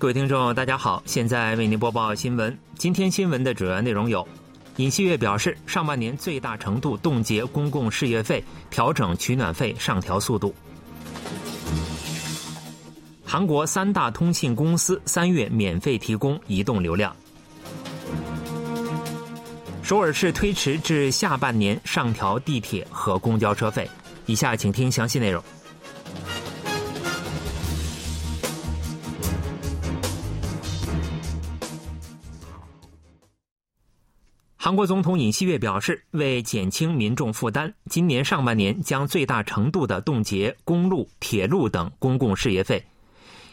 各位听众，大家好，现在为您播报新闻。今天新闻的主要内容有：尹锡悦表示，上半年最大程度冻结公共事业费，调整取暖费上调速度；韩国三大通信公司三月免费提供移动流量；首尔市推迟至下半年上调地铁和公交车费。以下请听详细内容。韩国总统尹锡悦表示，为减轻民众负担，今年上半年将最大程度的冻结公路、铁路等公共事业费。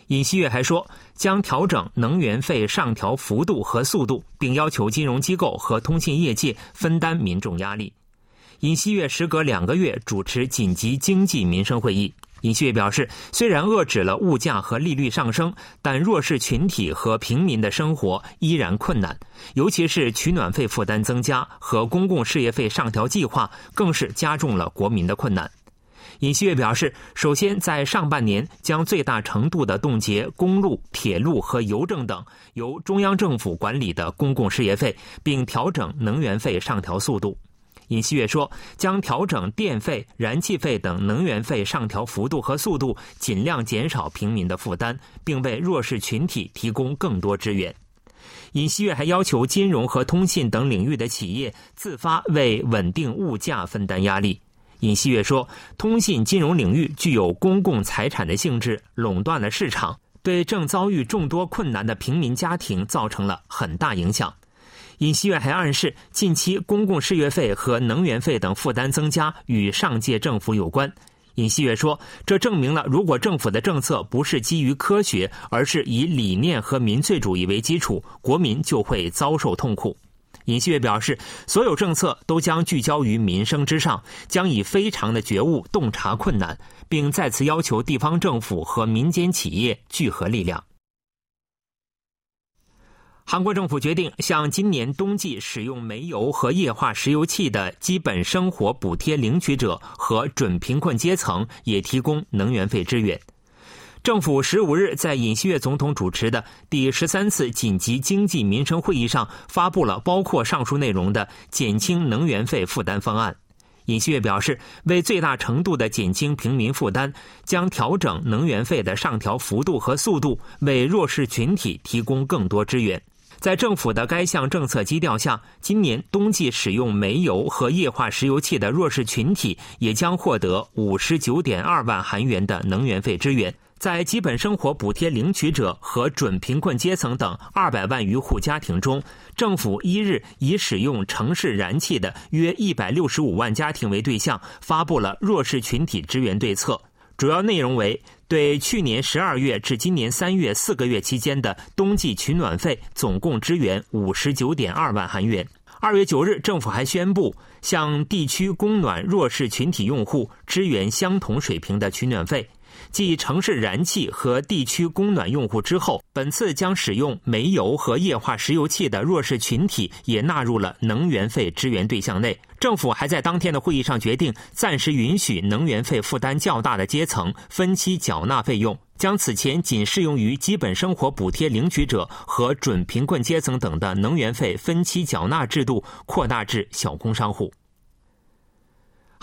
尹锡悦还说，将调整能源费上调幅度和速度，并要求金融机构和通信业界分担民众压力。尹锡悦时隔两个月主持紧急经济民生会议。尹锡悦表示，虽然遏制了物价和利率上升，但弱势群体和平民的生活依然困难，尤其是取暖费负担增加和公共事业费上调计划，更是加重了国民的困难。尹锡悦表示，首先在上半年将最大程度的冻结公路、铁路和邮政等由中央政府管理的公共事业费，并调整能源费上调速度。尹锡悦说，将调整电费、燃气费等能源费上调幅度和速度，尽量减少平民的负担，并为弱势群体提供更多支援。尹锡悦还要求金融和通信等领域的企业自发为稳定物价分担压力。尹锡悦说，通信金融领域具有公共财产的性质，垄断了市场，对正遭遇众多困难的平民家庭造成了很大影响。尹锡悦还暗示，近期公共事业费和能源费等负担增加与上届政府有关。尹锡悦说，这证明了如果政府的政策不是基于科学，而是以理念和民粹主义为基础，国民就会遭受痛苦。尹锡悦表示，所有政策都将聚焦于民生之上，将以非常的觉悟洞察困难，并再次要求地方政府和民间企业聚合力量。韩国政府决定向今年冬季使用煤油和液化石油气的基本生活补贴领取者和准贫困阶层也提供能源费支援。政府十五日在尹锡悦总统主持的第十三次紧急经济民生会议上发布了包括上述内容的减轻能源费负担方案。尹锡悦表示，为最大程度的减轻平民负担，将调整能源费的上调幅度和速度，为弱势群体提供更多支援。在政府的该项政策基调下，今年冬季使用煤油和液化石油气的弱势群体也将获得五十九点二万韩元的能源费支援。在基本生活补贴领取者和准贫困阶层等二百万余户家庭中，政府一日以使用城市燃气的约一百六十五万家庭为对象，发布了弱势群体支援对策。主要内容为对去年十二月至今年三月四个月期间的冬季取暖费总共支援五十九点二万韩元。二月九日，政府还宣布向地区供暖弱势群体用户支援相同水平的取暖费。继城市燃气和地区供暖用户之后，本次将使用煤油和液化石油气的弱势群体也纳入了能源费支援对象内。政府还在当天的会议上决定，暂时允许能源费负担较大的阶层分期缴纳费用，将此前仅适用于基本生活补贴领取者和准贫困阶层等的能源费分期缴纳制度扩大至小工商户。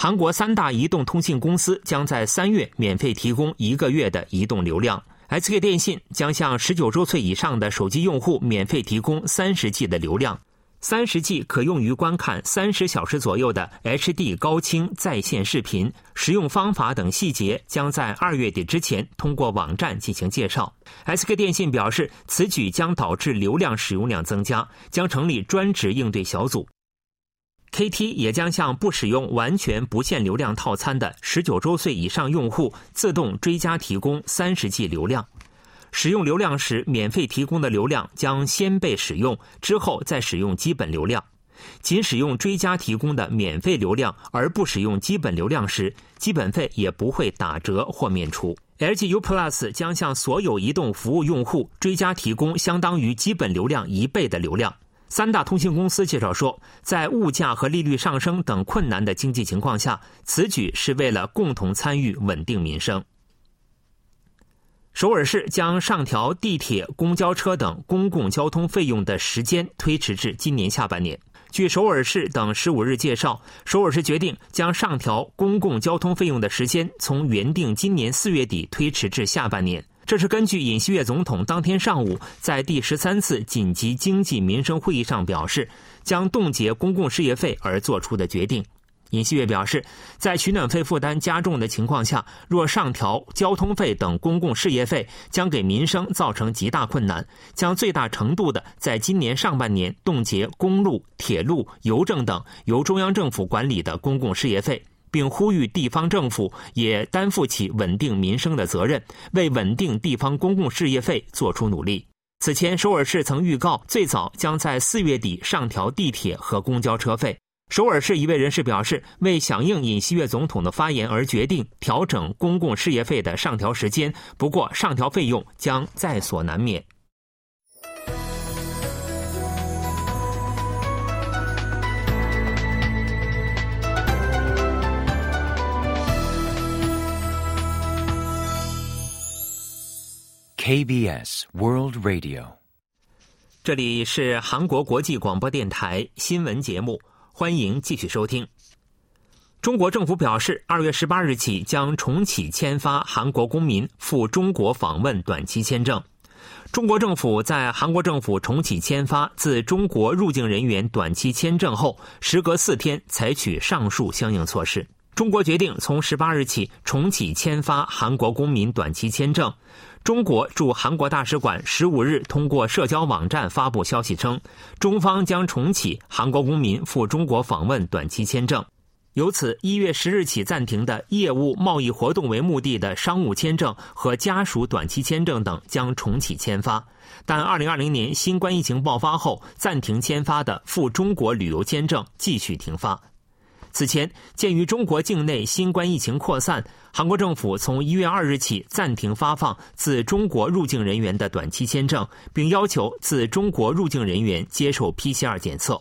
韩国三大移动通信公司将在三月免费提供一个月的移动流量。SK 电信将向十九周岁以上的手机用户免费提供三十 G 的流量，三十 G 可用于观看三十小时左右的 HD 高清在线视频。使用方法等细节将在二月底之前通过网站进行介绍。SK 电信表示，此举将导致流量使用量增加，将成立专职应对小组。KT 也将向不使用完全不限流量套餐的十九周岁以上用户自动追加提供三十 G 流量。使用流量时，免费提供的流量将先被使用，之后再使用基本流量。仅使用追加提供的免费流量而不使用基本流量时，基本费也不会打折或免除。LG U Plus 将向所有移动服务用户追加提供相当于基本流量一倍的流量。三大通信公司介绍说，在物价和利率上升等困难的经济情况下，此举是为了共同参与稳定民生。首尔市将上调地铁、公交车等公共交通费用的时间推迟至今年下半年。据首尔市等十五日介绍，首尔市决定将上调公共交通费用的时间从原定今年四月底推迟至下半年。这是根据尹锡悦总统当天上午在第十三次紧急经济民生会议上表示将冻结公共事业费而做出的决定。尹锡悦表示，在取暖费负担加重的情况下，若上调交通费等公共事业费，将给民生造成极大困难，将最大程度的在今年上半年冻结公路、铁路、邮政等由中央政府管理的公共事业费，并呼吁地方政府也担负起稳定民生的责任，为稳定地方公共事业费做出努力。此前，首尔市曾预告，最早将在四月底上调地铁和公交车费。首尔市一位人士表示，为响应尹锡悦总统的发言而决定调整公共事业费的上调时间。不过，上调费用将在所难免。KBS World Radio，这里是韩国国际广播电台新闻节目。欢迎继续收听。中国政府表示，二月十八日起将重启签发韩国公民赴中国访问短期签证。中国政府在韩国政府重启签发自中国入境人员短期签证后，时隔四天采取上述相应措施。中国决定从十八日起重启签发韩国公民短期签证。中国驻韩国大使馆十五日通过社交网站发布消息称，中方将重启韩国公民赴中国访问短期签证。由此，一月十日起暂停的业务贸易活动为目的的商务签证和家属短期签证等将重启签发，但二零二零年新冠疫情爆发后暂停签发的赴中国旅游签证继续停发。此前，鉴于中国境内新冠疫情扩散，韩国政府从一月二日起暂停发放自中国入境人员的短期签证，并要求自中国入境人员接受 PCR 检测。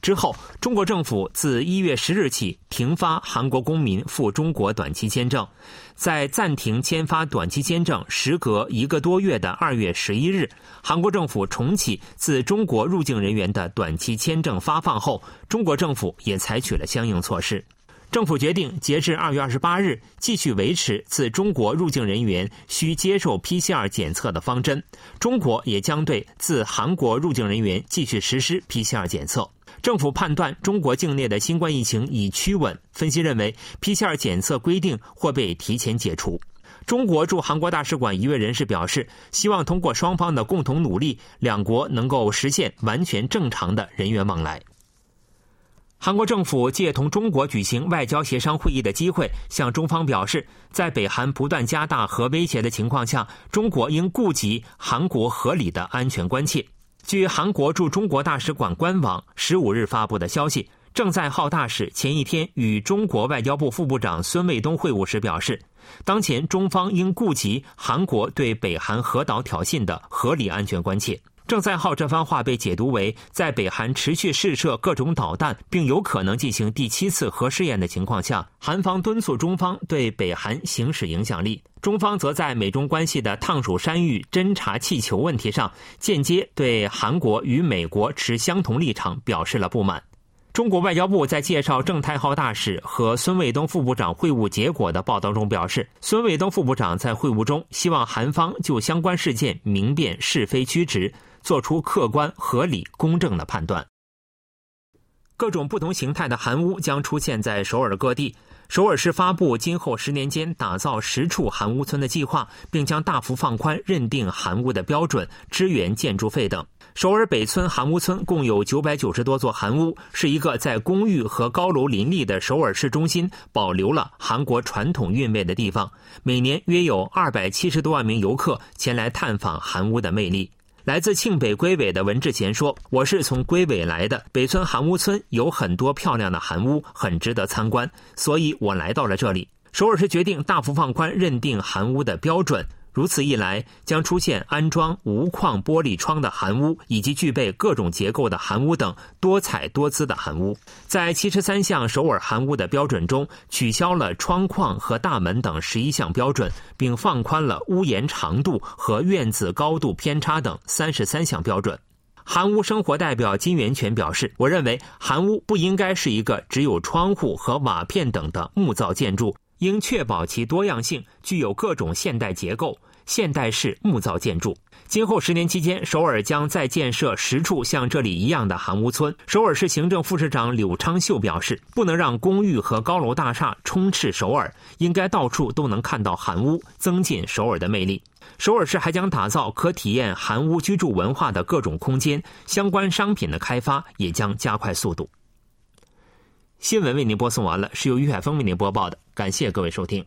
之后，中国政府自一月十日起停发韩国公民赴中国短期签证。在暂停签发短期签证时隔一个多月的二月十一日，韩国政府重启自中国入境人员的短期签证发放后，中国政府也采取了相应措施。政府决定，截至二月二十八日，继续维持自中国入境人员需接受 PCR 检测的方针。中国也将对自韩国入境人员继续实施 PCR 检测。政府判断中国境内的新冠疫情已趋稳，分析认为 PCR 检测规定或被提前解除。中国驻韩国大使馆一位人士表示，希望通过双方的共同努力，两国能够实现完全正常的人员往来。韩国政府借同中国举行外交协商会议的机会，向中方表示，在北韩不断加大核威胁的情况下，中国应顾及韩国合理的安全关切。据韩国驻中国大使馆官网十五日发布的消息，郑在浩大使前一天与中国外交部副部长孙卫东会晤时表示，当前中方应顾及韩国对北韩核岛挑衅的合理安全关切。郑在浩这番话被解读为，在北韩持续试射各种导弹，并有可能进行第七次核试验的情况下，韩方敦促中方对北韩行使影响力。中方则在美中关系的烫手山芋侦察气球问题上，间接对韩国与美国持相同立场表示了不满。中国外交部在介绍郑太浩大使和孙卫东副部长会晤结果的报道中表示，孙卫东副部长在会晤中希望韩方就相关事件明辨是非曲直，做出客观、合理、公正的判断。各种不同形态的韩屋将出现在首尔各地。首尔市发布今后十年间打造十处韩屋村的计划，并将大幅放宽认定韩屋的标准、支援建筑费等。首尔北村韩屋村共有九百九十多座韩屋，是一个在公寓和高楼林立的首尔市中心保留了韩国传统韵味的地方。每年约有二百七十多万名游客前来探访韩屋的魅力。来自庆北龟尾的文志贤说：“我是从龟尾来的，北村韩屋村有很多漂亮的韩屋，很值得参观，所以我来到了这里。”首尔市决定大幅放宽认定韩屋的标准。如此一来，将出现安装无框玻璃窗的韩屋，以及具备各种结构的韩屋等多彩多姿的韩屋。在七十三项首尔韩屋的标准中，取消了窗框和大门等十一项标准，并放宽了屋檐长度和院子高度偏差等三十三项标准。韩屋生活代表金元泉表示：“我认为韩屋不应该是一个只有窗户和瓦片等的木造建筑。”应确保其多样性，具有各种现代结构、现代式木造建筑。今后十年期间，首尔将再建设十处像这里一样的韩屋村。首尔市行政副市长柳昌秀表示：“不能让公寓和高楼大厦充斥首尔，应该到处都能看到韩屋，增进首尔的魅力。”首尔市还将打造可体验韩屋居住文化的各种空间，相关商品的开发也将加快速度。新闻为您播送完了，是由于海峰为您播报的，感谢各位收听。